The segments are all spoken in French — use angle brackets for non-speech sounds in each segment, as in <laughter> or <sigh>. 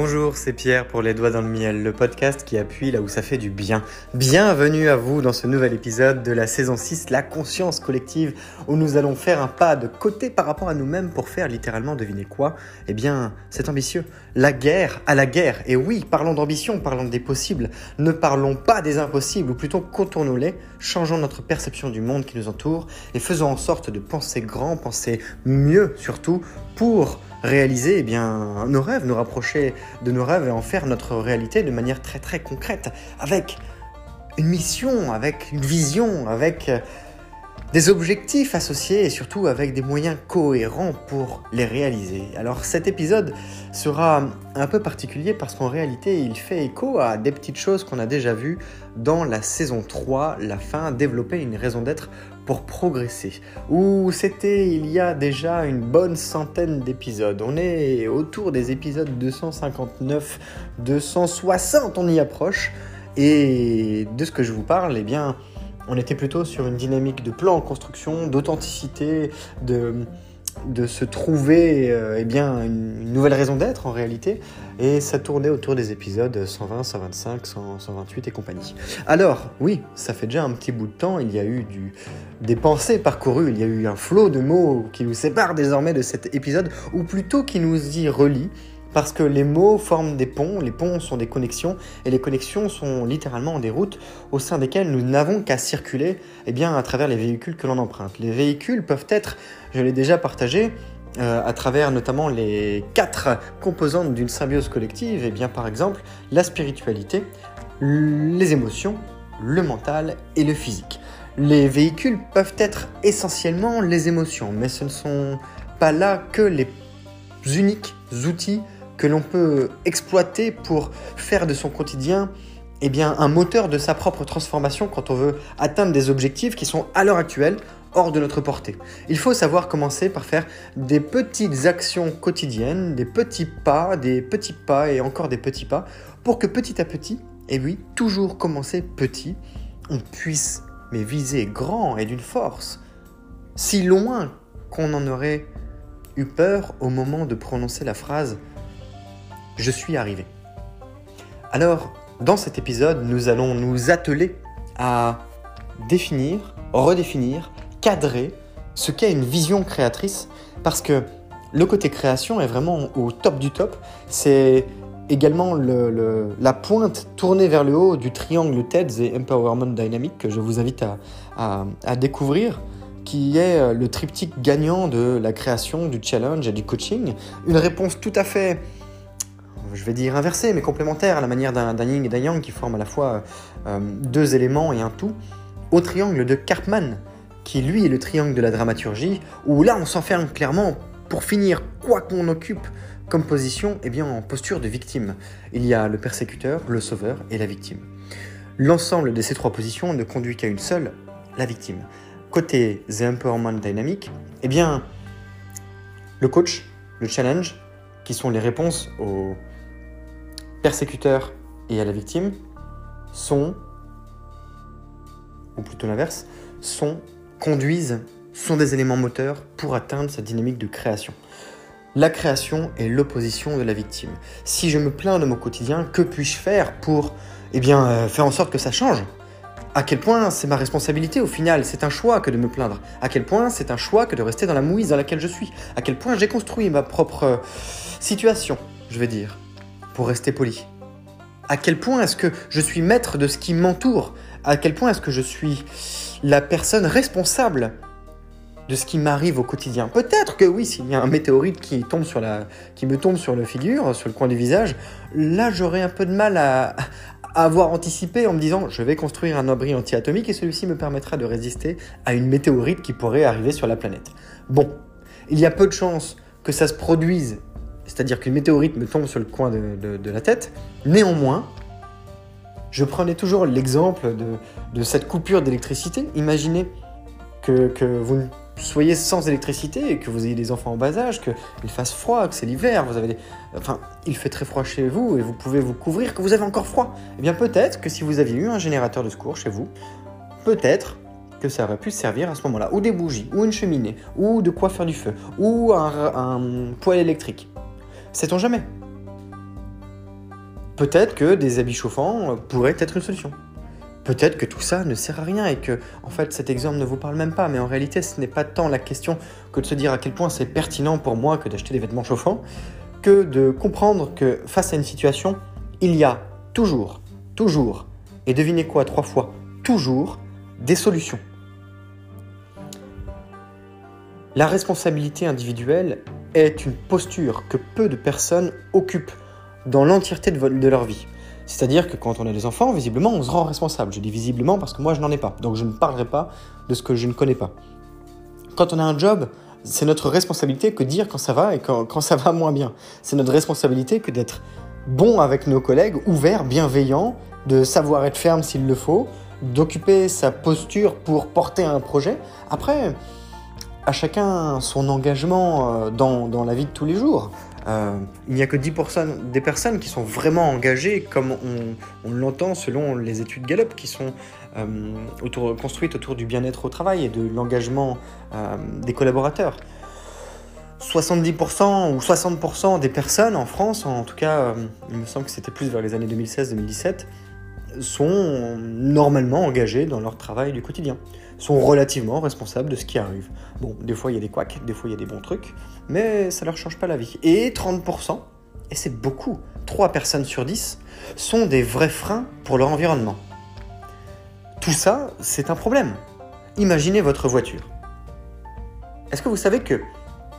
Bonjour, c'est Pierre pour Les Doigts dans le Miel, le podcast qui appuie là où ça fait du bien. Bienvenue à vous dans ce nouvel épisode de la saison 6, La conscience collective, où nous allons faire un pas de côté par rapport à nous-mêmes pour faire littéralement deviner quoi Eh bien, c'est ambitieux. La guerre à la guerre. Et oui, parlons d'ambition, parlons des possibles. Ne parlons pas des impossibles, ou plutôt contournons-les, changeons notre perception du monde qui nous entoure et faisons en sorte de penser grand, penser mieux surtout, pour réaliser eh bien, nos rêves, nous rapprocher de nos rêves et en faire notre réalité de manière très très concrète, avec une mission, avec une vision, avec euh, des objectifs associés et surtout avec des moyens cohérents pour les réaliser. Alors cet épisode sera un peu particulier parce qu'en réalité il fait écho à des petites choses qu'on a déjà vues dans la saison 3, la fin, développer une raison d'être progresser, où c'était il y a déjà une bonne centaine d'épisodes. On est autour des épisodes 259, 260, on y approche. Et de ce que je vous parle, eh bien, on était plutôt sur une dynamique de plan en construction, d'authenticité, de, de se trouver euh, eh bien, une, nouvelle raison d'être en réalité. Et ça tournait autour des épisodes 120, 125, 128 et compagnie. Alors, oui, ça fait déjà un petit bout de temps, il y a eu des pensées parcourues, il y a eu un flot de mots qui nous sépare désormais de cet épisode, ou plutôt qui nous y relie. Parce que les mots forment des ponts, les ponts sont des connexions, et les connexions sont littéralement des routes au sein desquelles nous n'avons qu'à circuler eh bien, à travers les véhicules que l'on emprunte. Les véhicules peuvent être, je l'ai déjà partagé, euh, à travers notamment les quatre composantes d'une symbiose collective, et eh bien par exemple la spiritualité, les émotions, le mental et le physique. Les véhicules peuvent être essentiellement les émotions, mais ce ne sont pas là que les uniques outils que l'on peut exploiter pour faire de son quotidien eh bien, un moteur de sa propre transformation quand on veut atteindre des objectifs qui sont à l'heure actuelle hors de notre portée. Il faut savoir commencer par faire des petites actions quotidiennes, des petits pas, des petits pas et encore des petits pas, pour que petit à petit, et oui, toujours commencer petit, on puisse mais viser grand et d'une force, si loin qu'on en aurait eu peur au moment de prononcer la phrase ⁇ Je suis arrivé ⁇ Alors, dans cet épisode, nous allons nous atteler à définir, redéfinir, cadrer ce qu'est une vision créatrice, parce que le côté création est vraiment au top du top. C'est également la pointe tournée vers le haut du triangle TEDS et Empowerment Dynamic que je vous invite à, découvrir, qui est euh, le triptyque gagnant de la création, du challenge et du coaching. Une réponse tout à fait, je vais dire inversée, mais complémentaire à la manière d'un yin et d'un yang qui forment à la fois euh, deux éléments et un tout, au triangle de Karpman, qui lui est le triangle de la dramaturgie, où là on s'enferme clairement pour finir quoi qu'on occupe comme position, eh bien en posture de victime. Il y a le persécuteur, le sauveur et la victime. L'ensemble de ces trois positions ne conduit qu'à une seule, la victime. Côté The Empowerment Dynamic, eh bien le coach, le challenge, qui sont les réponses au persécuteur et à la victime, sont, ou plutôt l'inverse, sont conduisent sont des éléments moteurs pour atteindre cette dynamique de création. La création est l'opposition de la victime. Si je me plains de mon quotidien, que puis-je faire pour eh bien, euh, faire en sorte que ça change? À quel point c'est ma responsabilité au final? C'est un choix que de me plaindre. À quel point c'est un choix que de rester dans la mouise dans laquelle je suis? À quel point j'ai construit ma propre euh, situation, je vais dire, rester poli À quel point est-ce que je suis maître de ce qui m'entoure? À quel point est-ce que je suis la personne responsable de ce qui m'arrive au quotidien? Peut-être que oui, s'il y a un météorite qui, tombe sur la, qui me tombe sur la figure, sur le coin du visage, là j'aurais un peu de mal à, avoir anticipé en me disant je vais construire un abri anti-atomique et celui-ci me permettra de résister à une météorite qui pourrait arriver sur la planète. Bon, il y a peu de chances que ça se produise, c'est-à-dire qu'une météorite me tombe sur le coin de la tête. Néanmoins, je prenais toujours l'exemple de, cette coupure d'électricité. Imaginez que, vous soyez sans électricité et que vous ayez des enfants en bas âge, qu'il fasse froid, que c'est l'hiver, vous avez enfin, il fait très froid chez vous et vous pouvez vous couvrir, que vous avez encore froid. Eh bien, peut-être que si vous aviez eu un générateur de secours chez vous, peut-être que ça aurait pu servir à ce moment-là, ou des bougies, ou une cheminée, ou de quoi faire du feu, ou un, un poêle électrique. Sait-on jamais peut-être que des habits chauffants pourraient être une solution. Peut-être que tout ça ne sert à rien et que, en fait, cet exemple ne vous parle même pas. Mais en réalité, ce n'est pas tant la question que de se dire à quel point c'est pertinent pour moi que d'acheter des vêtements chauffants, que de comprendre que face à une situation, il y a toujours, toujours, et devinez quoi trois fois, toujours des solutions. La responsabilité individuelle est une posture que peu de personnes occupent dans l'entièreté de, leur vie. C'est-à-dire que quand on a des enfants, visiblement, on se rend responsable. Je dis visiblement parce que moi, je n'en ai pas. Donc je ne parlerai pas de ce que je ne connais pas. Quand on a un job, c'est notre responsabilité que dire quand ça va et quand, quand ça va moins bien. C'est notre responsabilité que d'être bon avec nos collègues, ouvert, bienveillant, de savoir être ferme s'il le faut, d'occuper sa posture pour porter un projet. Après, à chacun son engagement euh, dans, dans la vie de tous les jours. Euh, il n'y a que 10% des personnes qui sont vraiment engagées comme on, l'entend selon les études Gallup qui sont euh, construites autour du bien-être au travail et de l'engagement des collaborateurs. 70% ou 60% des personnes en France, en tout cas il me semble que c'était plus vers les années 2016-2017, sont normalement engagées dans leur travail du quotidien, sont relativement responsables de ce qui arrive. Bon, des fois il y a des couacs, des fois il y a des bons trucs, mais ça leur change pas la vie. Et 30%, et c'est beaucoup, 3 personnes sur 10, sont des vrais freins pour leur environnement. Tout ça, c'est un problème. Imaginez votre voiture. Est-ce que vous savez que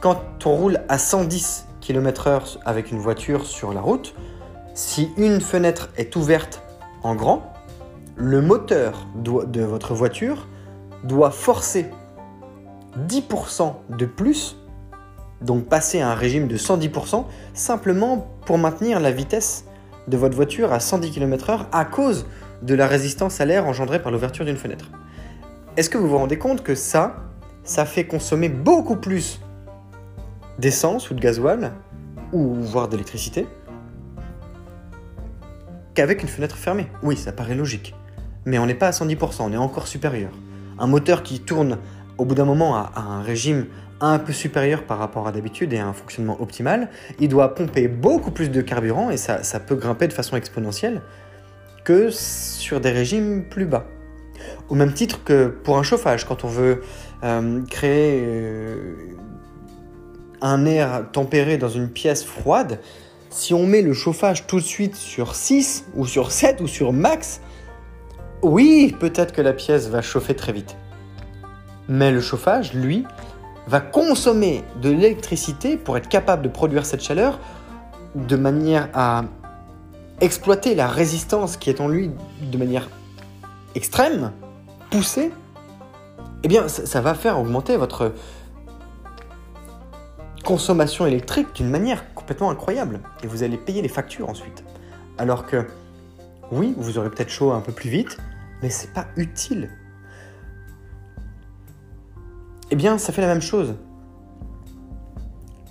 quand on roule à 110 km/h avec une voiture sur la route, si une fenêtre est ouverte en grand, le moteur de votre voiture doit forcer 10% de plus, donc passer à un régime de 110%, simplement pour maintenir la vitesse de votre voiture à 110 km/h à cause de la résistance à l'air engendrée par l'ouverture d'une fenêtre. Est-ce que vous vous rendez compte que ça, ça fait consommer beaucoup plus d'essence ou de gasoil, ou voire d'électricité, qu'avec une fenêtre fermée Oui, ça paraît logique. Mais on n'est pas à 110%, on est encore supérieur. Un moteur qui tourne au bout d'un moment à, un régime un peu supérieur par rapport à d'habitude et à un fonctionnement optimal, il doit pomper beaucoup plus de carburant et ça, peut grimper de façon exponentielle que sur des régimes plus bas. Au même titre que pour un chauffage, quand on veut euh, créer euh, un air tempéré dans une pièce froide, si on met le chauffage tout de suite sur 6 ou sur 7 ou sur max, oui, peut-être que la pièce va chauffer très vite. Mais le chauffage, lui, va consommer de l'électricité pour être capable de produire cette chaleur de manière à exploiter la résistance qui est en lui de manière extrême, poussée, eh bien ça, va faire augmenter votre consommation électrique d'une manière complètement incroyable. Et vous allez payer les factures ensuite. Alors que, oui, vous aurez peut-être chaud un peu plus vite, mais c'est pas utile eh bien, ça fait la même chose.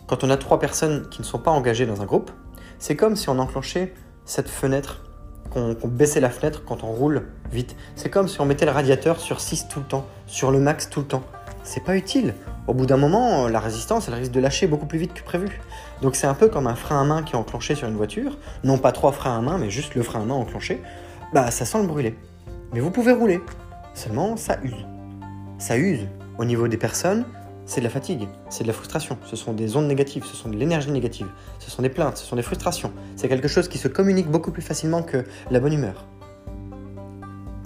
Quand on a trois personnes qui ne sont pas engagées dans un groupe, c'est comme si on enclenchait cette fenêtre, qu'on baissait la fenêtre quand on roule vite. C'est comme si on mettait le radiateur sur 6 tout le temps, sur le max tout le temps. C'est pas utile. Au bout d'un moment, la résistance, elle risque de lâcher beaucoup plus vite que prévu. Donc c'est un peu comme un frein à main qui est enclenché sur une voiture. Non pas trois freins à main, mais juste le frein à main enclenché. Bah ça sent le brûler. Mais vous pouvez rouler. Seulement, ça use. Ça use au niveau des personnes, c'est de la fatigue, c'est de la frustration, ce sont des ondes négatives, ce sont de l'énergie négative, ce sont des plaintes, ce sont des frustrations. C'est quelque chose qui se communique beaucoup plus facilement que la bonne humeur.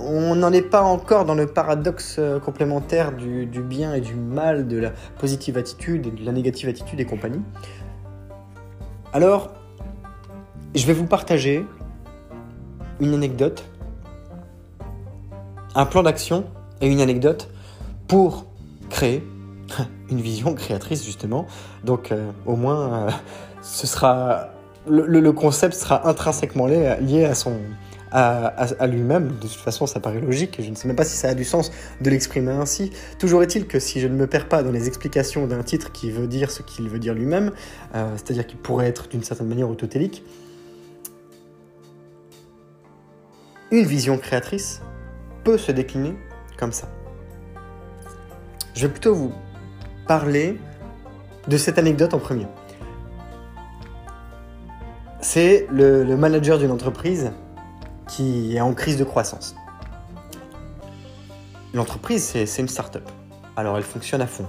On n'en est pas encore dans le paradoxe euh, complémentaire du, bien et du mal, de la positive attitude et de la négative attitude et compagnie. Alors, je vais vous partager une anecdote, un plan d'action et une anecdote pour créer <laughs> une vision créatrice justement. Donc euh, au moins, euh, ce sera le, concept sera intrinsèquement lié, à son à, lui-même. De toute façon, ça paraît logique. Je ne sais même pas si ça a du sens de l'exprimer ainsi. Toujours est-il que si je ne me perds pas dans les explications d'un titre qui veut dire ce qu'il veut dire lui-même, euh, c'est-à-dire qu'il pourrait être d'une certaine manière autotélique, une vision créatrice peut se décliner comme ça. Je vais plutôt vous parler de cette anecdote en premier. c'est le, le manager d'une entreprise qui est en crise de croissance. L'entreprise, c'est une start-up. Alors elle fonctionne à fond.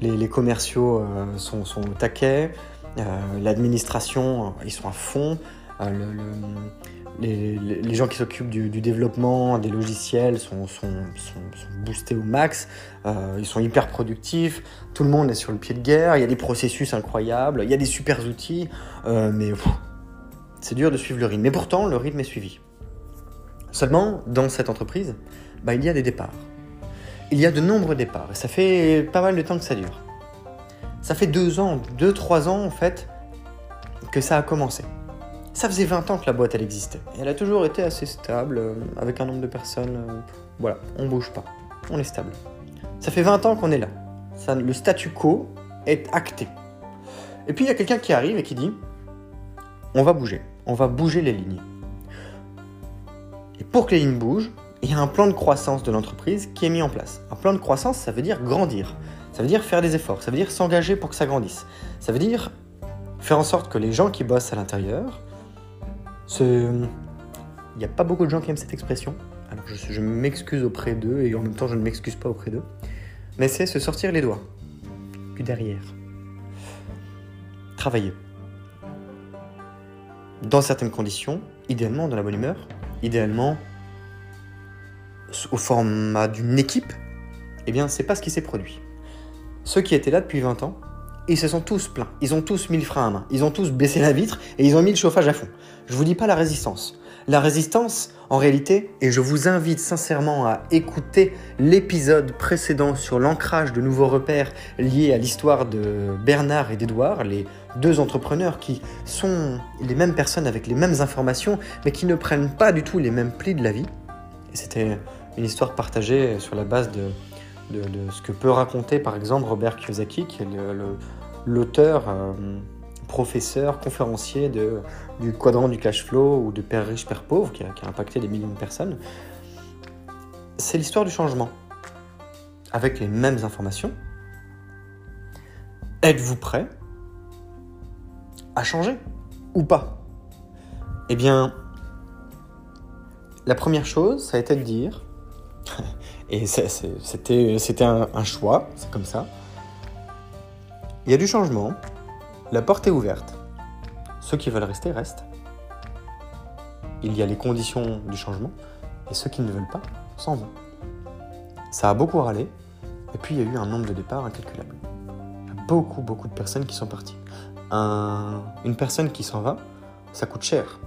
Les, commerciaux euh, sont, au taquet, euh, l'administration, euh, ils sont à fond, le, le, les, gens qui s'occupent du, développement des logiciels sont, boostés au max, ils sont hyper productifs, tout le monde est sur le pied de guerre, il y a des processus incroyables, il y a des super outils, mais c'est dur de suivre le rythme. Mais pourtant, le rythme est suivi. Seulement, dans cette entreprise, bah, il y a des départs. Il y a de nombreux départs. Et ça fait pas mal de temps que ça dure. Ça fait deux ans, deux, trois ans en fait, que ça a commencé. Ça faisait 20 ans que la boîte elle existait. Et elle a toujours été assez stable, euh, avec un nombre de personnes. Euh, voilà, on bouge pas. On est stable. Ça fait 20 ans qu'on est là. Le statu quo est acté. Et puis il y a quelqu'un qui arrive et qui dit on va bouger. On va bouger les lignes. Et pour que les lignes bougent, il y a un plan de croissance de l'entreprise qui est mis en place. Un plan de croissance, ça veut dire grandir. Ça veut dire faire des efforts. Ça veut dire s'engager pour que ça grandisse. Ça veut dire faire en sorte que les gens qui bossent à l'intérieur, se... il n'y a pas beaucoup de gens qui aiment cette expression. Alors je, je m'excuse auprès d'eux et en même temps je ne m'excuse pas auprès d'eux. Mais c'est se sortir les doigts. Puis derrière. Travailler. Dans certaines conditions, idéalement dans la bonne humeur, idéalement au format d'une équipe, eh bien, c'est pas ce qui s'est produit. Ceux qui étaient là depuis 20 ans, ils se sont tous plaints. Ils ont tous mis le frein à main. Ils ont tous baissé la vitre et ils ont mis le chauffage à fond. Je vous dis pas la résistance. La résistance, en réalité, et je vous invite sincèrement à écouter l'épisode précédent sur l'ancrage de nouveaux repères liés à l'histoire de Bernard et d'Edouard, les deux entrepreneurs qui sont les mêmes personnes avec les mêmes informations, mais qui ne prennent pas du tout les mêmes plis de la vie. C'était une histoire partagée sur la base de, ce que peut raconter par exemple Robert Kiyosaki, qui est l'auteur, euh, professeur, conférencier de, du quadrant du cash flow ou de Père riche, Père pauvre, qui a, impacté des millions de personnes. C'est l'histoire du changement. Avec les mêmes informations, êtes-vous prêt à changer ou pas? Eh bien, la première chose, ça a été de dire, <laughs> et c'était un, un choix, c'est comme ça, il y a du changement, la porte est ouverte, ceux qui veulent rester restent, il y a les conditions du changement, et ceux qui ne veulent pas s'en vont. Ça a beaucoup râlé, et puis il y a eu un nombre de départs incalculable. Il y a beaucoup, beaucoup de personnes qui sont parties. Un, une personne qui s'en va, ça coûte cher.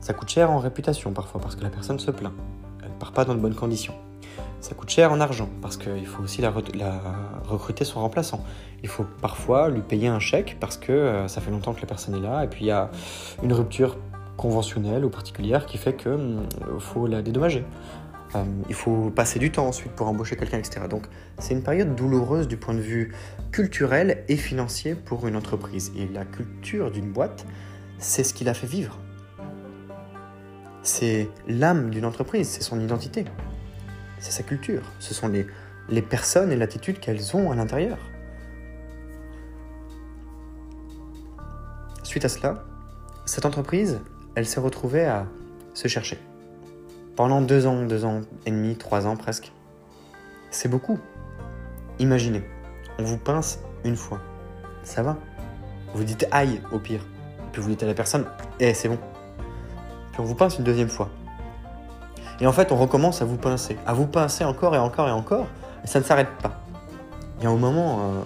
Ça coûte cher en réputation parfois parce que la personne se plaint. Elle part pas dans de bonnes conditions. Ça coûte cher en argent parce qu'il faut aussi la, recruter son remplaçant. Il faut parfois lui payer un chèque parce que euh, ça fait longtemps que la personne est là et puis il y a une rupture conventionnelle ou particulière qui fait qu'il hum, faut la dédommager. Euh, il faut passer du temps ensuite pour embaucher quelqu'un, etc. Donc c'est une période douloureuse du point de vue culturel et financier pour une entreprise. Et la culture d'une boîte, c'est ce qui la fait vivre c'est l'âme d'une entreprise, c'est son identité, c'est sa culture, ce sont les, personnes et l'attitude qu'elles ont à l'intérieur. Suite à cela, cette entreprise, elle s'est retrouvée à se chercher. Pendant deux ans, deux ans et demi, trois ans presque. C'est beaucoup. Imaginez, on vous pince une fois. Ça va. Vous dites aïe au pire. Puis vous dites à la personne, eh c'est bon, puis on vous pince une deuxième fois. Et en fait, on recommence à vous pincer, à vous pincer encore et encore et encore, et ça ne s'arrête pas. Il y a un moment euh,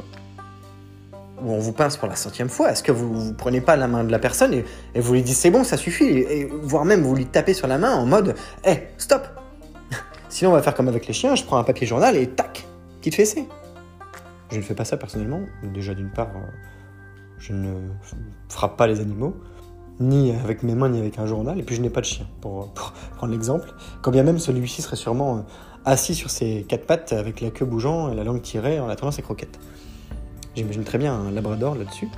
où on vous pince pour la centième fois, est-ce que vous ne prenez pas la main de la personne et, vous lui dites c'est bon, ça suffit, et, voire même vous lui tapez sur la main en mode hé, hey, stop <laughs> Sinon, on va faire comme avec les chiens, je prends un papier journal et tac, petite fessée. Je ne fais pas ça personnellement, déjà d'une part, euh, je ne frappe pas les animaux ni avec mes mains, ni avec un journal, et puis je n'ai pas de chien, pour, pour <laughs> prendre l'exemple. Quand bien même celui-ci serait sûrement euh, assis sur ses quatre pattes, avec la queue bougeant et la langue tirée, en attendant ses croquettes. J'imagine très bien un labrador là-dessus.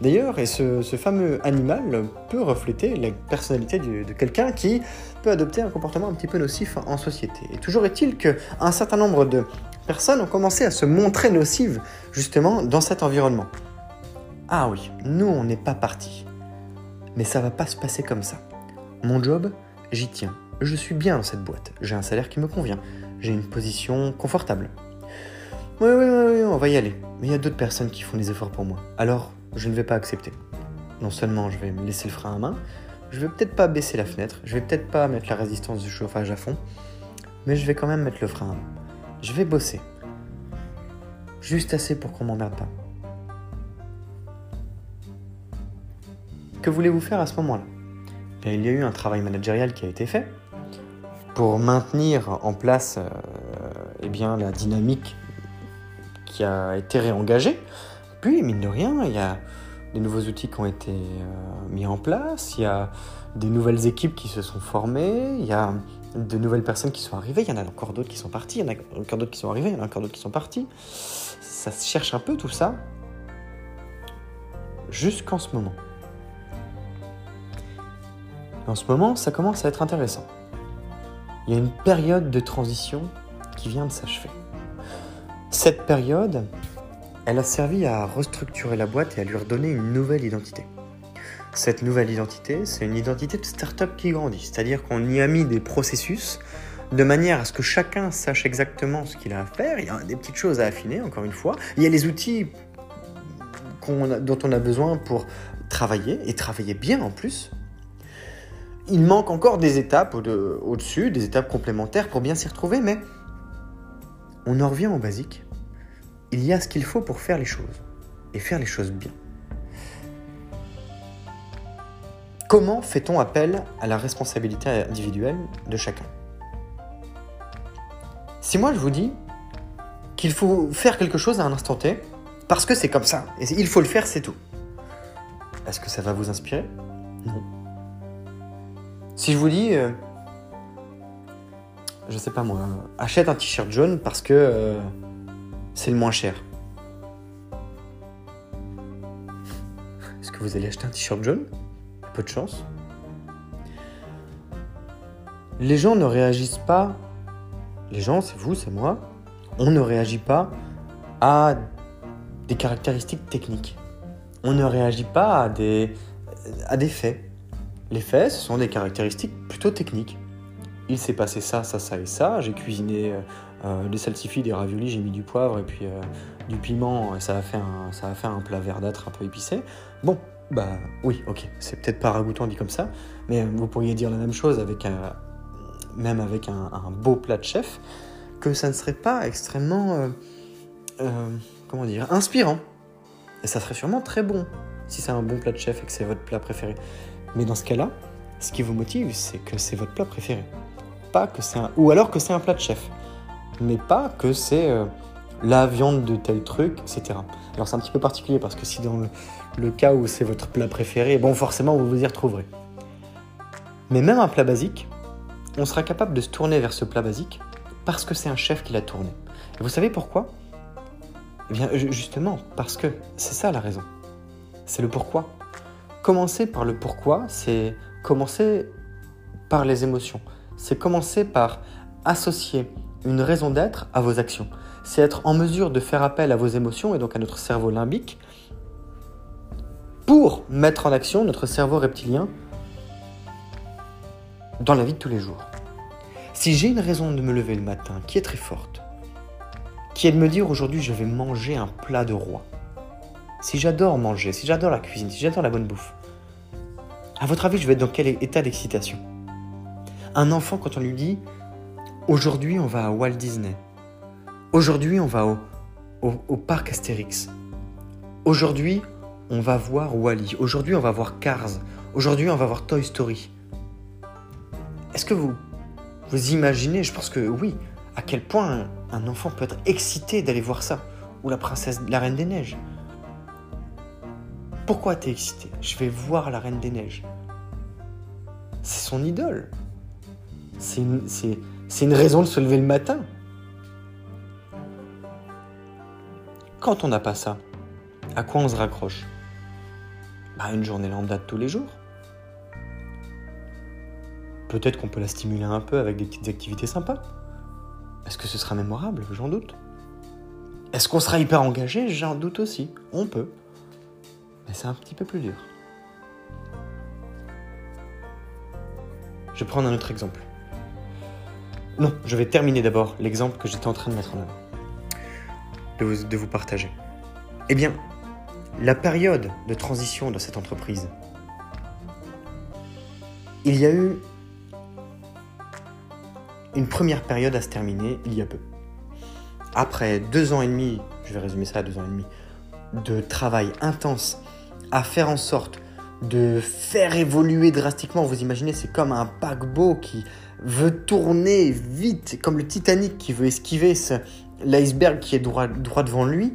D'ailleurs, et ce, fameux animal peut refléter la personnalité de quelqu'un qui peut adopter un comportement un petit peu nocif en société. Et toujours est-il qu'un certain nombre de personnes ont commencé à se montrer nocives, justement, dans cet environnement. Ah oui, nous, on n'est pas partis Mais ça va pas se passer comme ça. Mon job, j'y tiens. Je suis bien dans cette boîte. J'ai un salaire qui me convient. J'ai une position confortable. Oui, oui, oui, on va y aller. Mais il y a d'autres personnes qui font des efforts pour moi. Alors, je ne vais pas accepter. Non seulement je vais me laisser le frein à main, je vais peut-être pas baisser la fenêtre, je vais peut-être pas mettre la résistance du chauffage à fond, mais je vais quand même mettre le frein à main. Je vais bosser. Juste assez pour qu'on m'emmerde pas. Que voulez-vous faire à ce moment-là? Il y a eu un travail managérial qui a été fait pour maintenir en place euh, eh bien, la dynamique qui a été réengagée. Puis, mine de rien, il y a des nouveaux outils qui ont été euh, mis en place, il y a des nouvelles équipes qui se sont formées, il y a de nouvelles personnes qui sont arrivées, il y en a encore d'autres qui sont partis, il y en a encore d'autres qui sont arrivés, il y en a encore d'autres qui sont partis. Ça se cherche un peu tout ça jusqu'en ce moment. En ce moment, ça commence à être intéressant. Il y a une période de transition qui vient de s'achever. Cette période, elle a servi à restructurer la boîte et à lui redonner une nouvelle identité. Cette nouvelle identité, c'est une identité de start-up qui grandit, c'est-à-dire qu'on y a mis des processus de manière à ce que chacun sache exactement ce qu'il a à faire. Il y a des petites choses à affiner, encore une fois. Il y a les outils dont on a besoin pour travailler, et travailler bien en plus. Il manque encore des étapes au-dessus, des étapes complémentaires pour bien s'y retrouver, mais on en revient au basique il y a ce qu'il faut pour faire les choses, et faire les choses bien. Comment fait-on appel à la responsabilité individuelle de chacun? Si moi je vous dis qu'il faut faire quelque chose à un instant T, parce que c'est comme ça, et il faut le faire, c'est tout. Est-ce que ça va vous inspirer? Non. Si je vous dis, euh, je sais pas moi, achète un t-shirt jaune parce que euh, c'est le moins cher. Est-ce que vous allez acheter un t-shirt jaune? Peu de chance. Les gens ne réagissent pas, les gens, c'est vous, c'est moi, on ne réagit pas à des caractéristiques techniques. On ne réagit pas à des, à des faits. Les faits, ce sont des caractéristiques plutôt techniques. Il s'est passé ça, ça, ça et ça. J'ai cuisiné euh, euh, des salsifis, des raviolis, j'ai mis du poivre et puis euh, du piment, ça a, fait un, plat verdâtre un peu épicé. Bon, bah oui, ok, c'est peut-être pas ragoûtant dit comme ça, mais vous pourriez dire la même chose avec un, même avec un, beau plat de chef, que ça ne serait pas extrêmement, comment dire, inspirant. Et ça serait sûrement très bon si c'est un bon plat de chef et que c'est votre plat préféré. Mais dans ce cas-là, ce qui vous motive, c'est que c'est votre plat préféré. Pas que c'est un... Ou alors que c'est un plat de chef mais pas que c'est euh, la viande de tel truc, etc. Alors c'est un petit peu particulier parce que si dans le, cas où c'est votre plat préféré, bon forcément vous vous y retrouverez. Mais même un plat basique, on sera capable de se tourner vers ce plat basique parce que c'est un chef qui l'a tourné. Et vous savez pourquoi? Eh bien justement parce que c'est ça la raison. C'est le pourquoi. Commencer par le pourquoi, c'est commencer par les émotions. C'est commencer par associer une raison d'être à vos actions. C'est être en mesure de faire appel à vos émotions et donc à notre cerveau limbique pour mettre en action notre cerveau reptilien dans la vie de tous les jours. Si j'ai une raison de me lever le matin qui est très forte, qui est de me dire aujourd'hui je vais manger un plat de roi, si j'adore manger, si j'adore la cuisine, si j'adore la bonne bouffe, à votre avis je vais être dans quel état d'excitation? Un enfant quand on lui dit Aujourd'hui, on va à Walt Disney. Aujourd'hui, on va au, parc Astérix. Aujourd'hui, on va voir Wally. Aujourd'hui, on va voir Cars. Aujourd'hui, on va voir Toy Story. Est-ce que vous vous imaginez, je pense que oui, à quel point un, enfant peut être excité d'aller voir ça? Ou la princesse, la reine des neiges? Pourquoi t'es excité? Je vais voir la reine des neiges. C'est son idole. C'est une raison de se lever le matin. Quand on n'a pas ça, à quoi on se raccroche? Bah, Une journée lambda de tous les jours. Peut-être qu'on peut la stimuler un peu avec des petites activités sympas. Est-ce que ce sera mémorable? J'en doute. Est-ce qu'on sera hyper engagé? J'en doute aussi. On peut. Mais c'est un petit peu plus dur. Je vais prendre un autre exemple. Non, je vais terminer d'abord l'exemple que j'étais en train de mettre en vous, de vous partager. Eh bien, la période de transition de cette entreprise, il y a eu une première période à se terminer il y a peu. Après deux ans et demi, je vais résumer ça à deux ans et demi, de travail intense à faire en sorte de faire évoluer drastiquement. Vous imaginez, c'est comme un paquebot qui veut tourner vite, comme le Titanic qui veut esquiver l'iceberg qui est droit, devant lui.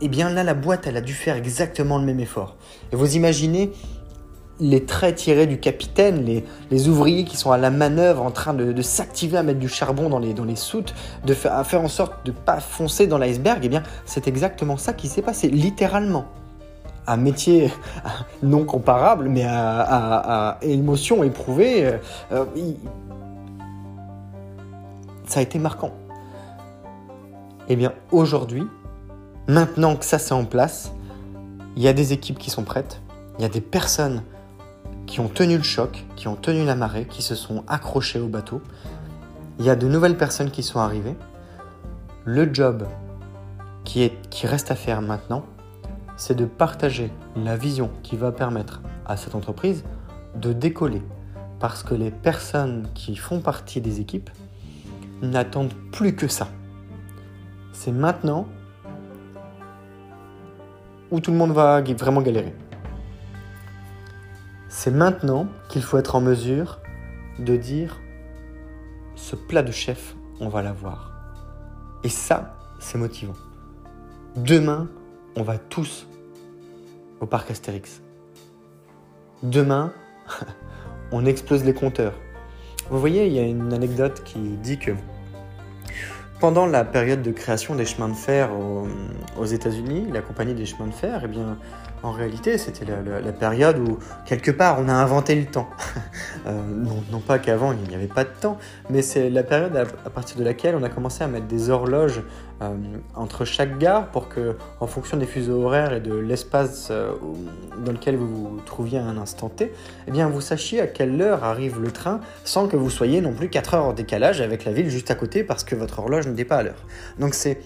Eh bien là, la boîte, elle a dû faire exactement le même effort. Et vous imaginez les traits tirés du capitaine, les, ouvriers qui sont à la manœuvre en train de, s'activer à mettre du charbon dans les, soutes, de à faire en sorte de ne pas foncer dans l'iceberg, eh bien c'est exactement ça qui s'est passé, littéralement. Un métier <laughs> non comparable, mais à, émotion éprouvée, euh, euh, ça a été marquant. Eh bien aujourd'hui, maintenant que ça c'est en place, il y a des équipes qui sont prêtes, il y a des personnes qui ont tenu le choc, qui ont tenu la marée, qui se sont accrochés au bateau. Il y a de nouvelles personnes qui sont arrivées. Le job qui, est, qui reste à faire maintenant, c'est de partager la vision qui va permettre à cette entreprise de décoller. Parce que les personnes qui font partie des équipes n'attendent plus que ça. C'est maintenant où tout le monde va vraiment galérer. C'est maintenant qu'il faut être en mesure de dire ce plat de chef, on va l'avoir. Et ça, c'est motivant. Demain, on va tous au parc Astérix. Demain, <laughs> on explose les compteurs. Vous voyez, il y a une anecdote qui dit que pendant la période de création des chemins de fer aux, États-Unis, la compagnie des chemins de fer, eh bien, en réalité, c'était la, période où, quelque part, on a inventé le temps. <laughs> Euh, non, pas qu'avant, il n'y avait pas de temps, mais c'est la période à, partir de laquelle on a commencé à mettre des horloges euh, entre chaque gare pour que, en fonction des fuseaux horaires et de l'espace euh, dans lequel vous vous trouviez à un instant T, eh bien, vous sachiez à quelle heure arrive le train sans que vous soyez non plus 4 heures en décalage avec la ville juste à côté parce que votre horloge n'était pas à l'heure. Donc c'est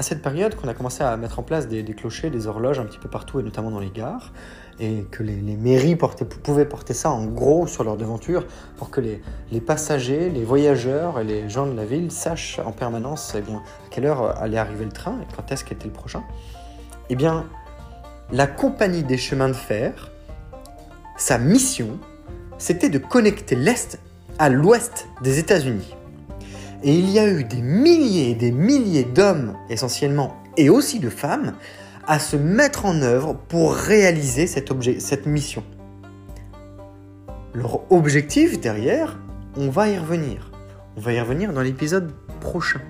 à cette période qu'on a commencé à mettre en place des, clochers, des horloges un petit peu partout, et notamment dans les gares, et que les, mairies pouvaient porter ça en gros sur leur devanture pour que les, passagers, les voyageurs et les gens de la ville sachent en permanence eh à quelle heure allait arriver le train et quand est-ce qu'était le prochain. Eh bien, la compagnie des chemins de fer, sa mission, c'était de connecter l'Est à l'Ouest des États-Unis. Et il y a eu des milliers et des milliers d'hommes, essentiellement, et aussi de femmes, à se mettre en œuvre pour réaliser cette mission. Leur objectif derrière, on va y revenir. On va y revenir dans l'épisode prochain.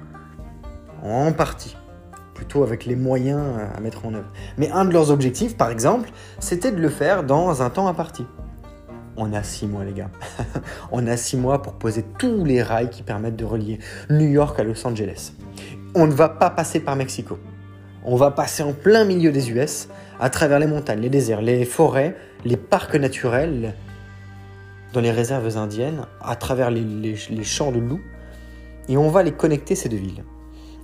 En partie. Plutôt avec les moyens à mettre en œuvre. Mais un de leurs objectifs, par exemple, c'était de le faire dans un temps imparti on a six mois, les gars. <laughs> on a six mois pour poser tous les rails qui permettent de relier New York à Los Angeles. On ne va pas passer par Mexico. On va passer en plein milieu des US, à travers les montagnes, les déserts, les forêts, les parcs naturels, dans les réserves indiennes, à travers les, champs de loups, et on va les connecter ces deux villes.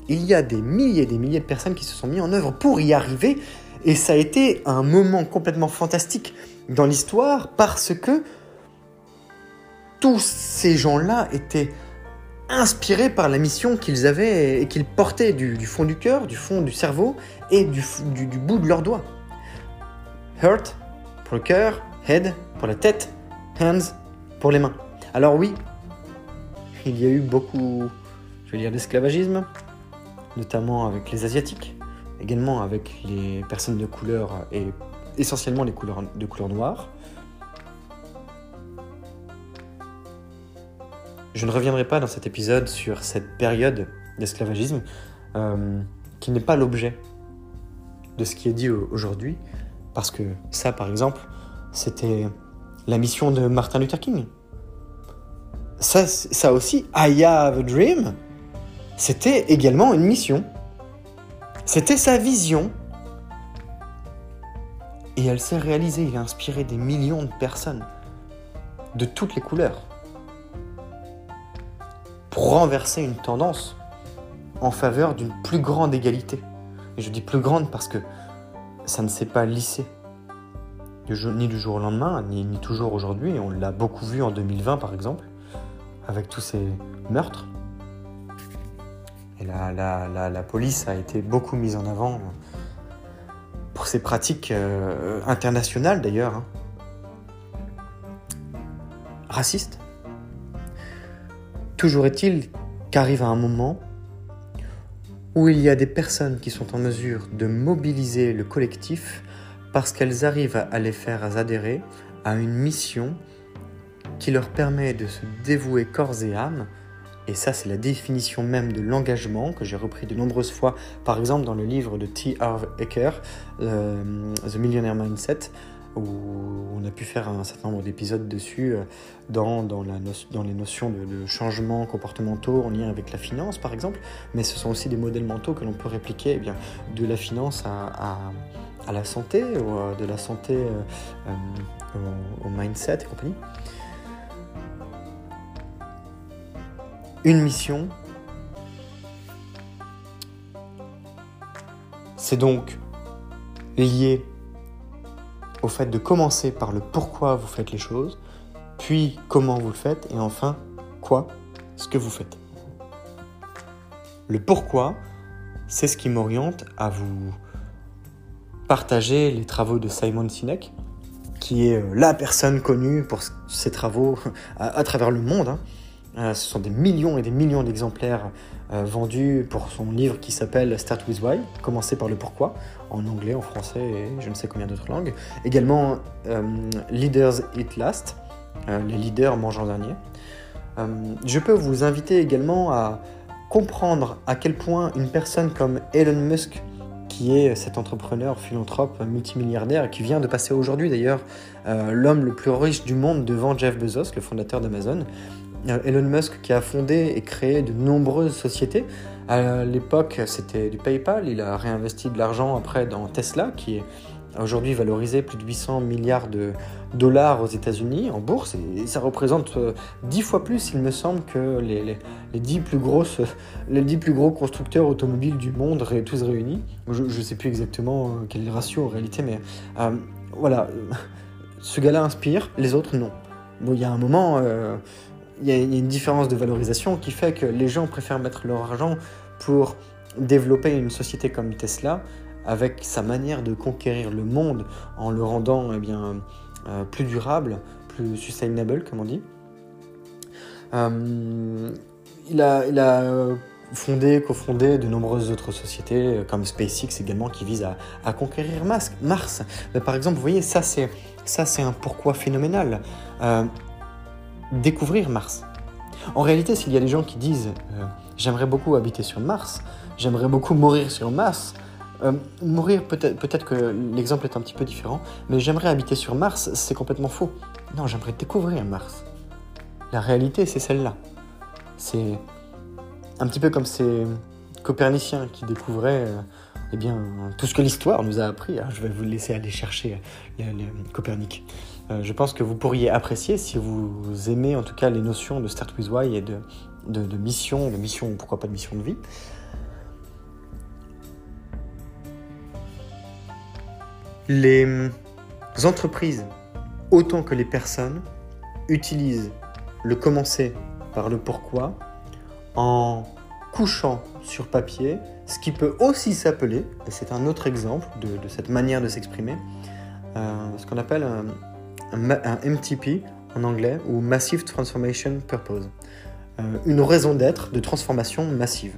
Il y a des milliers et des milliers de personnes qui se sont mis en œuvre pour y arriver, et ça a été un moment complètement fantastique dans l'histoire parce que tous ces gens-là étaient inspirés par la mission qu'ils avaient et qu'ils portaient du, fond du cœur, du fond du cerveau et du, bout de leurs doigts. Heart pour le cœur, head pour la tête, hands pour les mains. Alors oui, il y a eu beaucoup, je vais dire, d'esclavagisme, notamment avec les Asiatiques, également avec les personnes de couleur et essentiellement les couleurs de couleur noire. Je ne reviendrai pas dans cet épisode sur cette période d'esclavagisme euh, qui n'est pas l'objet de ce qui est dit aujourd'hui, parce que ça, par exemple, c'était la mission de Martin Luther King. Ça, ça aussi, I have a dream, c'était également une mission. C'était sa vision et elle s'est réalisée, il a inspiré des millions de personnes. de toutes les couleurs pour renverser une tendance en faveur d'une plus grande égalité. Et je dis plus grande parce que ça ne s'est pas lissé ni du jour au lendemain, ni, toujours aujourd'hui. On l'a beaucoup vu en 2020 par exemple, avec tous ces meurtres. Et la, police a été beaucoup mise en avant ses pratiques euh, internationales d'ailleurs, hein. racistes. Toujours est-il qu'arrive un moment où il y a des personnes qui sont en mesure de mobiliser le collectif parce qu'elles arrivent à les faire adhérer à une mission qui leur permet de se dévouer corps et âme. Et ça, c'est la définition même de l'engagement que j'ai repris de nombreuses fois, par exemple dans le livre de T. Harv Eker, euh, The Millionaire Mindset, où on a pu faire un certain nombre d'épisodes dessus euh, dans, les notions de, changements comportementaux en lien avec la finance, par exemple. Mais ce sont aussi des modèles mentaux que l'on peut répliquer eh bien, de la finance à, la santé, ou euh, de la santé euh, au, mindset et compagnie. Une mission, c'est donc lié au fait de commencer par le pourquoi vous faites les choses, puis comment vous le faites, et enfin quoi, ce que vous faites. Le pourquoi, c'est ce qui m'oriente à vous partager les travaux de Simon Sinek, qui est euh, la personne connue pour ses travaux <laughs> à, travers le monde. Hein. Euh, ce sont des millions et des millions d'exemplaires euh, vendus pour son livre qui s'appelle Start with Why, commencer par le pourquoi, en anglais, en français et je ne sais combien d'autres langues. Également euh, Leaders Eat Last, les leaders mangent en dernier. je peux vous inviter également à comprendre à quel point une personne comme Elon Musk, qui est cet entrepreneur, philanthrope, multimilliardaire, qui vient de passer aujourd'hui d'ailleurs l'homme le plus riche du monde devant Jeff Bezos, le fondateur d'Amazon, Elon Musk qui a fondé et créé de nombreuses sociétés. À l'époque, c'était du PayPal. Il a réinvesti de l'argent après dans Tesla, qui est aujourd'hui valorisé plus de 800 milliards de dollars aux États-Unis en bourse. Et ça représente 10 euh, fois plus, il me semble, que les, les, 10, plus grosses, <laughs> les 10 plus gros constructeurs automobiles du monde tous réunis. Je ne sais plus exactement euh, quel ratio en réalité, mais euh, voilà. <laughs> Ce gars-là inspire, les autres non. Bon, il y a un moment, il y, a une différence de valorisation qui fait que les gens préfèrent mettre leur argent pour développer une société comme Tesla avec sa manière de conquérir le monde en le rendant eh bien, euh, plus durable, plus sustainable, comme on dit. Euh, il, a, il a fondé, cofondé de nombreuses autres sociétés, comme SpaceX également, qui visent à, conquérir Mars. Mais par exemple, vous voyez, ça c'est, ça, c'est un pourquoi phénoménal. Euh, découvrir Mars. En réalité, s'il y a des gens qui disent euh, j'aimerais beaucoup habiter sur Mars, j'aimerais beaucoup mourir sur Mars, euh, mourir peut-être peut que l'exemple est un petit peu différent, mais j'aimerais habiter sur Mars, c'est complètement faux. Non, j'aimerais découvrir Mars. La réalité, c'est celle-là. C'est un petit peu comme ces coperniciens qui découvraient euh, eh bien, tout ce que l'histoire nous a appris. Hein. Je vais vous laisser aller chercher Copernic. Euh, je pense que vous pourriez apprécier si vous aimez en tout cas les notions de Start with Why et de, de, mission, de mission, pourquoi pas de mission de vie. Les entreprises, autant que les personnes, utilisent le commencer par le pourquoi en couchant sur papier ce qui peut aussi s'appeler, et c'est un autre exemple de, cette manière de s'exprimer, euh, ce qu'on appelle un, MTP en anglais, ou Massive Transformation Purpose. Euh, une raison d'être de transformation massive.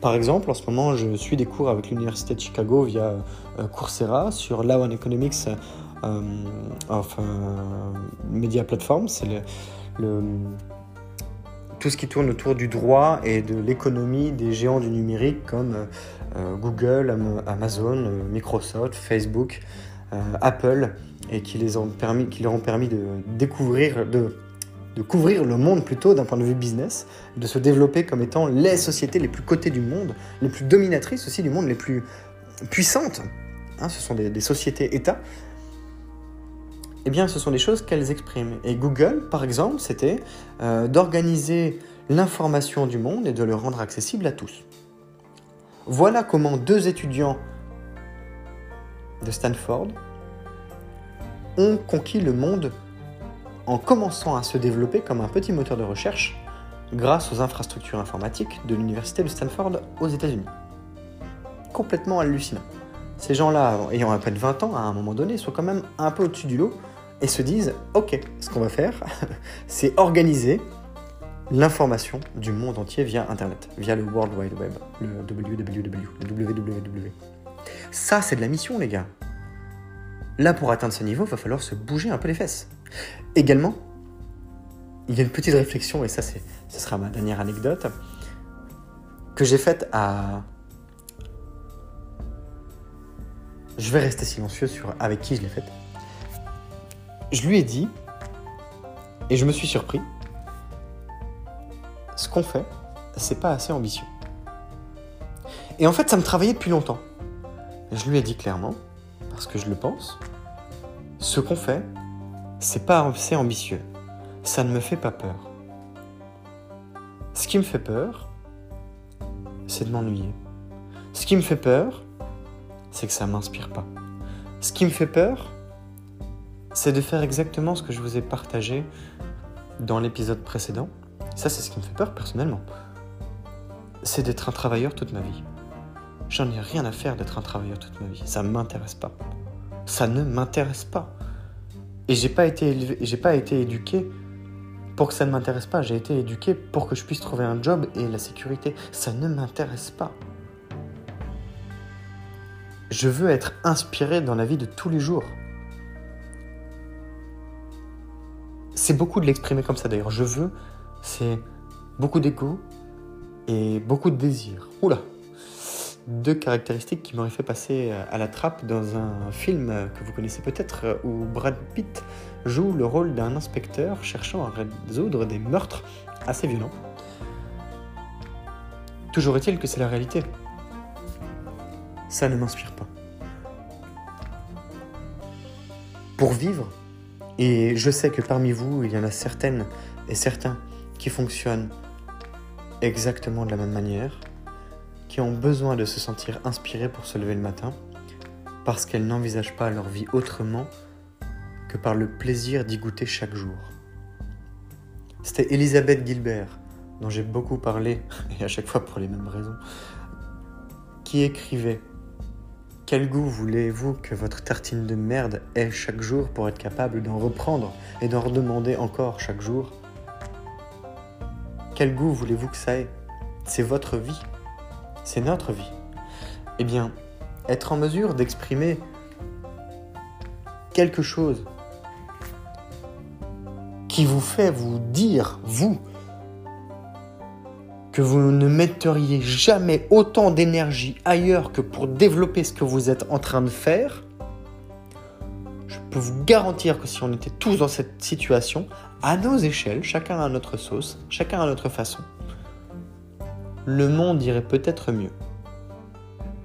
Par exemple, en ce moment, je suis des cours avec l'Université de Chicago via euh, Coursera sur Law and Economics euh, of Media Platform. C'est le, tout ce qui tourne autour du droit et de l'économie des géants du numérique comme Google, Amazon, Microsoft, Facebook, Apple et qui, les ont permis, qui leur ont permis de découvrir, de, couvrir le monde plutôt d'un point de vue business, de se développer comme étant les sociétés les plus cotées du monde, les plus dominatrices aussi du monde, les plus puissantes. Hein, ce sont des, sociétés-États. eh bien, ce sont des choses qu'elles expriment. Et Google, par exemple, c'était euh, d'organiser l'information du monde et de le rendre accessible à tous. Voilà comment deux étudiants de Stanford ont conquis le monde en commençant à se développer comme un petit moteur de recherche grâce aux infrastructures informatiques de l'université de Stanford aux États-Unis. Complètement hallucinant. Ces gens-là, ayant à peine 20 ans, à un moment donné, sont quand même un peu au-dessus du lot et se disent Ok, ce qu'on va faire, <laughs> c'est organiser l'information du monde entier via Internet, via le World Wide Web, le WWW, le www. Ça, c'est de la mission, les gars. Là, pour atteindre ce niveau, il va falloir se bouger un peu les fesses. Également, il y a une petite réflexion, et ça, ce sera ma dernière anecdote, que j'ai faite à. Je vais rester silencieux sur avec qui je l'ai faite. Je lui ai dit, et je me suis surpris, ce qu'on fait, c'est pas assez ambitieux. Et en fait, ça me travaillait depuis longtemps. Je lui ai dit clairement, que je le pense, ce qu'on fait, c'est pas assez ambitieux. Ça ne me fait pas peur. Ce qui me fait peur, c'est de m'ennuyer. Ce qui me fait peur, c'est que ça m'inspire pas. Ce qui me fait peur, c'est de faire exactement ce que je vous ai partagé dans l'épisode précédent. Ça, c'est ce qui me fait peur personnellement. C'est d'être un travailleur toute ma vie. J'en ai rien à faire d'être un travailleur toute ma vie. Ça ne m'intéresse pas. Ça ne m'intéresse pas. Et j'ai pas été j'ai pas été éduqué pour que ça ne m'intéresse pas. J'ai été éduqué pour que je puisse trouver un job et la sécurité. Ça ne m'intéresse pas. Je veux être inspiré dans la vie de tous les jours. C'est beaucoup de l'exprimer comme ça d'ailleurs. Je veux, c'est beaucoup d'égo et beaucoup de désir. Oula Deux caractéristiques qui m'auraient fait passer à la trappe dans un film que vous connaissez peut-être où Brad Pitt joue le rôle d'un inspecteur cherchant à résoudre des meurtres assez violents. Toujours est-il que c'est la réalité. Ça ne m'inspire pas. Pour vivre, et je sais que parmi vous, il y en a certaines et certains qui fonctionnent exactement de la même manière, qui ont besoin de se sentir inspirés pour se lever le matin, parce qu'elles n'envisagent pas leur vie autrement que par le plaisir d'y goûter chaque jour. C'était Elisabeth Gilbert, dont j'ai beaucoup parlé, <laughs> et à chaque fois pour les mêmes raisons, qui écrivait quel goût voulez-vous que votre tartine de merde ait chaque jour pour être capable d'en reprendre et d'en redemander encore chaque jour? Quel goût voulez-vous que ça ait? C'est votre vie. C'est notre vie. Eh bien, être en mesure d'exprimer quelque chose qui vous fait vous dire, vous, que vous ne metteriez jamais autant d'énergie ailleurs que pour développer ce que vous êtes en train de faire, je peux vous garantir que si on était tous dans cette situation, à nos échelles, chacun à notre sauce, chacun à notre façon, le monde irait peut-être mieux.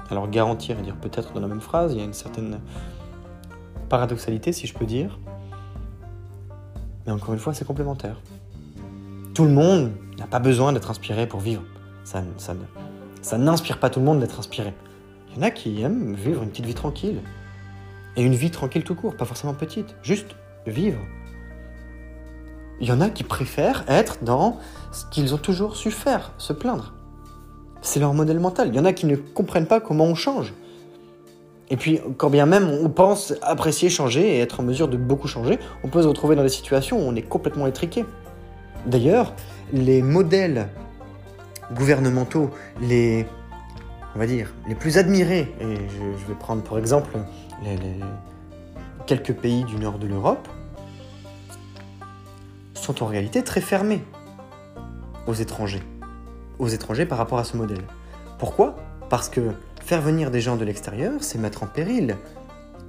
Alors garantir et dire peut-être dans la même phrase, il y a une certaine paradoxalité si je peux dire. Mais encore une fois, c'est complémentaire. Tout le monde n'a pas besoin d'être inspiré pour vivre. Ça, n'inspire pas tout le monde d'être inspiré. Il y en a qui aiment vivre une petite vie tranquille. Et une vie tranquille tout court, pas forcément petite, juste vivre. Il y en a qui préfèrent être dans ce qu'ils ont toujours su faire, se plaindre. C'est leur modèle mental. Il y en a qui ne comprennent pas comment on change. Et puis, quand bien même on pense apprécier changer et être en mesure de beaucoup changer, on peut se retrouver dans des situations où on est complètement étriqué. D'ailleurs, les modèles gouvernementaux, les, on va dire, les plus admirés, et je, vais prendre pour exemple quelques pays du nord de l'Europe, sont en réalité très fermés aux étrangers, aux étrangers par rapport à ce modèle. Pourquoi? Parce que faire venir des gens de l'extérieur, c'est mettre en péril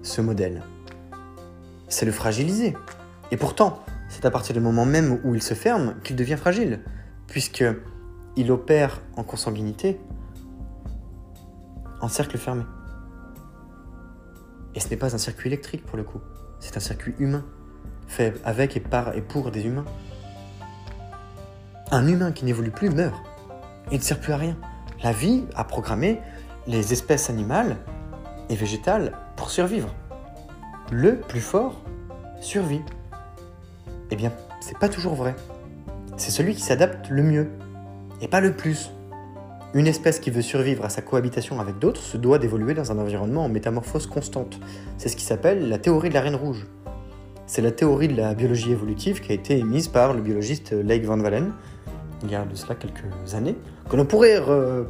ce modèle. C'est le fragiliser. Et pourtant, c'est à partir du moment même où il se ferme qu'il devient fragile, puisque il opère en consanguinité, en cercle fermé. Et ce n'est pas un circuit électrique pour le coup, c'est un circuit humain. fait avec et par et pour des humains. Un humain qui n'évolue plus meurt et ne sert plus à rien. La vie a programmé les espèces animales et végétales pour survivre. Le plus fort survit. Eh bien, c'est pas toujours vrai. C'est celui qui s'adapte le mieux, et pas le plus. Une espèce qui veut survivre à sa cohabitation avec d'autres se doit d'évoluer dans un environnement en métamorphose constante. C'est ce qui s'appelle la théorie de la reine rouge. C'est la théorie de la biologie évolutive qui a été émise par le biologiste Lake Van Walen, il y a de cela quelques années, que l'on pourrait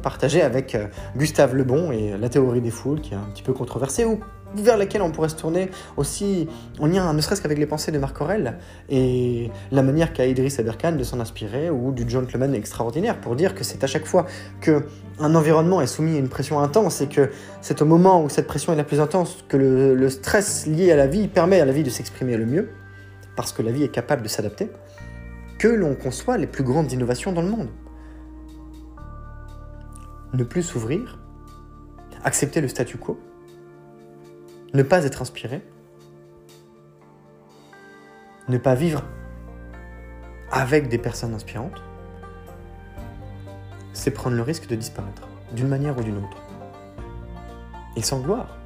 partager avec euh, Gustave Lebon et la théorie des foules, qui est un petit peu controversée, ou vers laquelle on pourrait se tourner aussi en lien, ne serait-ce qu'avec les pensées de Marc Aurel et la manière qu'a Idriss Aberkan de s'en inspirer, ou du gentleman extraordinaire, pour dire que c'est à chaque fois que un environnement est soumis à une pression intense et que c'est au moment où cette pression est la plus intense que le, le stress lié à la vie permet à la vie de s'exprimer le mieux, parce que la vie est capable de s'adapter, que l'on conçoit les plus grandes innovations dans le monde. Ne plus s'ouvrir, accepter le statu quo, ne pas être inspiré, ne pas vivre avec des personnes inspirantes, c'est prendre le risque de disparaître, d'une manière ou d'une autre. Et sans gloire.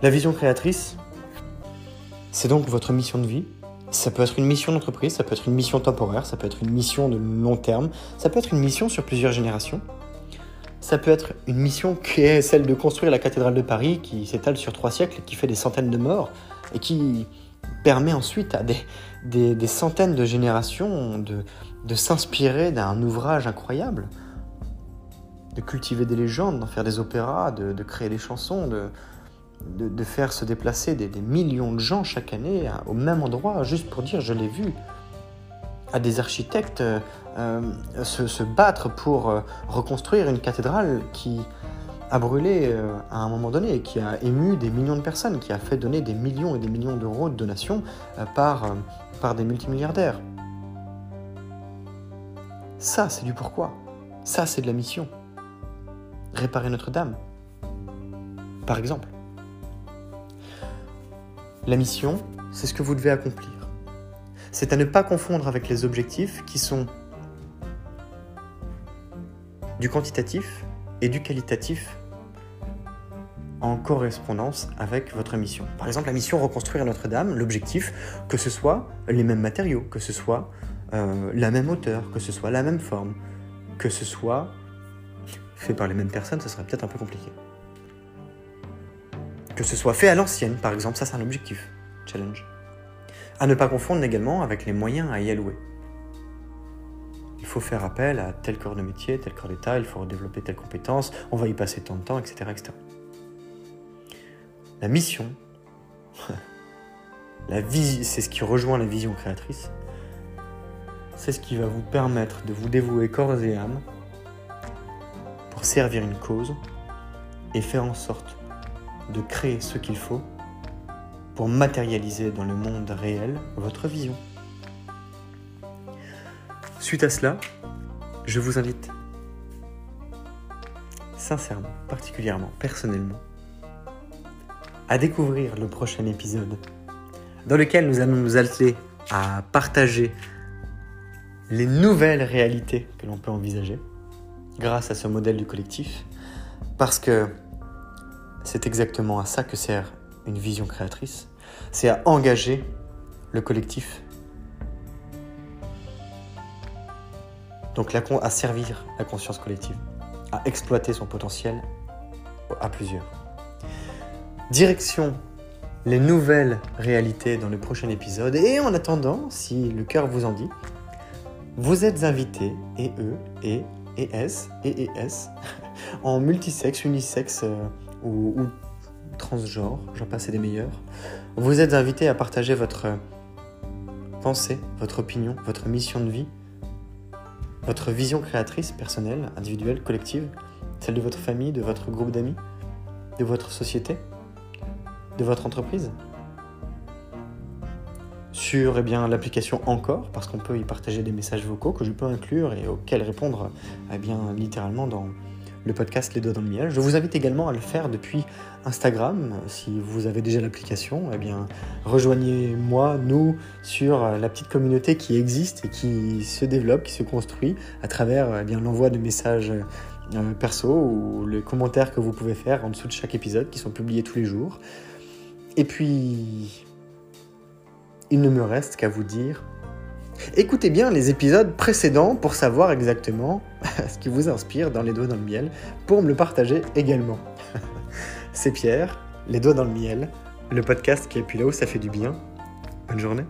La vision créatrice, c'est donc votre mission de vie. Ça peut être une mission d'entreprise, ça peut être une mission temporaire, ça peut être une mission de long terme, ça peut être une mission sur plusieurs générations. Ça peut être une mission qui est celle de construire la cathédrale de Paris, qui s'étale sur trois siècles, qui fait des centaines de morts, et qui permet ensuite à des, des, centaines de générations de, de s'inspirer d'un ouvrage incroyable, de cultiver des légendes, d'en faire des opéras, de, de créer des chansons, de, de, faire se déplacer des, millions de gens chaque année au même endroit, juste pour dire je l'ai vu, à des architectes euh, se, se, battre pour euh, reconstruire une cathédrale qui a brûlé euh, à un moment donné qui a ému des millions de personnes, qui a fait donner des millions et des millions d'euros de donations euh, par, euh, par des multimilliardaires. Ça, c'est du pourquoi. Ça, c'est de la mission. Réparer Notre-Dame, par exemple. La mission, c'est ce que vous devez accomplir. C'est à ne pas confondre avec les objectifs qui sont du quantitatif et du qualitatif en correspondance avec votre mission. Par exemple, la mission reconstruire Notre-Dame, l'objectif, que ce soit les mêmes matériaux, que ce soit euh, la même hauteur, que ce soit la même forme, que ce soit fait par les mêmes personnes, ce serait peut-être un peu compliqué. Que ce soit fait à l'ancienne, par exemple, ça c'est un objectif, challenge. À ne pas confondre également avec les moyens à y allouer il faut faire appel à tel corps de métier, tel corps d'état, il faut développer telle compétence, on va y passer tant de temps, etc. etc. La mission, <laughs> la c'est ce qui rejoint la vision créatrice, c'est ce qui va vous permettre de vous dévouer corps et âme pour servir une cause et faire en sorte de créer ce qu'il faut pour matérialiser dans le monde réel votre vision. Suite à cela, je vous invite sincèrement, particulièrement, personnellement, à découvrir le prochain épisode dans lequel nous allons nous atteler à partager les nouvelles réalités que l'on peut envisager grâce à ce modèle du collectif, parce que c'est exactement à ça que sert une vision créatrice, c'est à engager le collectif Donc à servir la conscience collective, à exploiter son potentiel à plusieurs. Direction les nouvelles réalités dans le prochain épisode. Et en attendant, si le cœur vous en dit, vous êtes invités, et eux, et, et S, et, et S, <laughs> en multisexe, unisexe euh, ou, transgenre, j'en passe des meilleurs. Vous êtes invités à partager votre pensée, votre opinion, votre mission de vie votre vision créatrice, personnelle, individuelle, collective, celle de votre famille, de votre groupe d'amis, de votre société, de votre entreprise sur eh l'application Encore, parce qu'on peut y partager des messages vocaux que je peux inclure et auxquels répondre eh bien, littéralement dans le podcast Les Doigts dans le Miel. Je vous invite également à le faire depuis Instagram. Si vous avez déjà l'application, eh bien, rejoignez-moi, nous, sur la petite communauté qui existe et qui se développe, qui se construit à travers eh l'envoi de messages euh, perso ou les commentaires que vous pouvez faire en dessous de chaque épisode qui sont publiés tous les jours. Et puis, il ne me reste qu'à vous dire Écoutez bien les épisodes précédents pour savoir exactement <laughs> ce qui vous inspire dans les doigts dans le miel, pour me le partager également. <laughs> C'est Pierre, les doigts dans le miel, le podcast qui est puis là-haut, ça fait du bien. Bonne journée.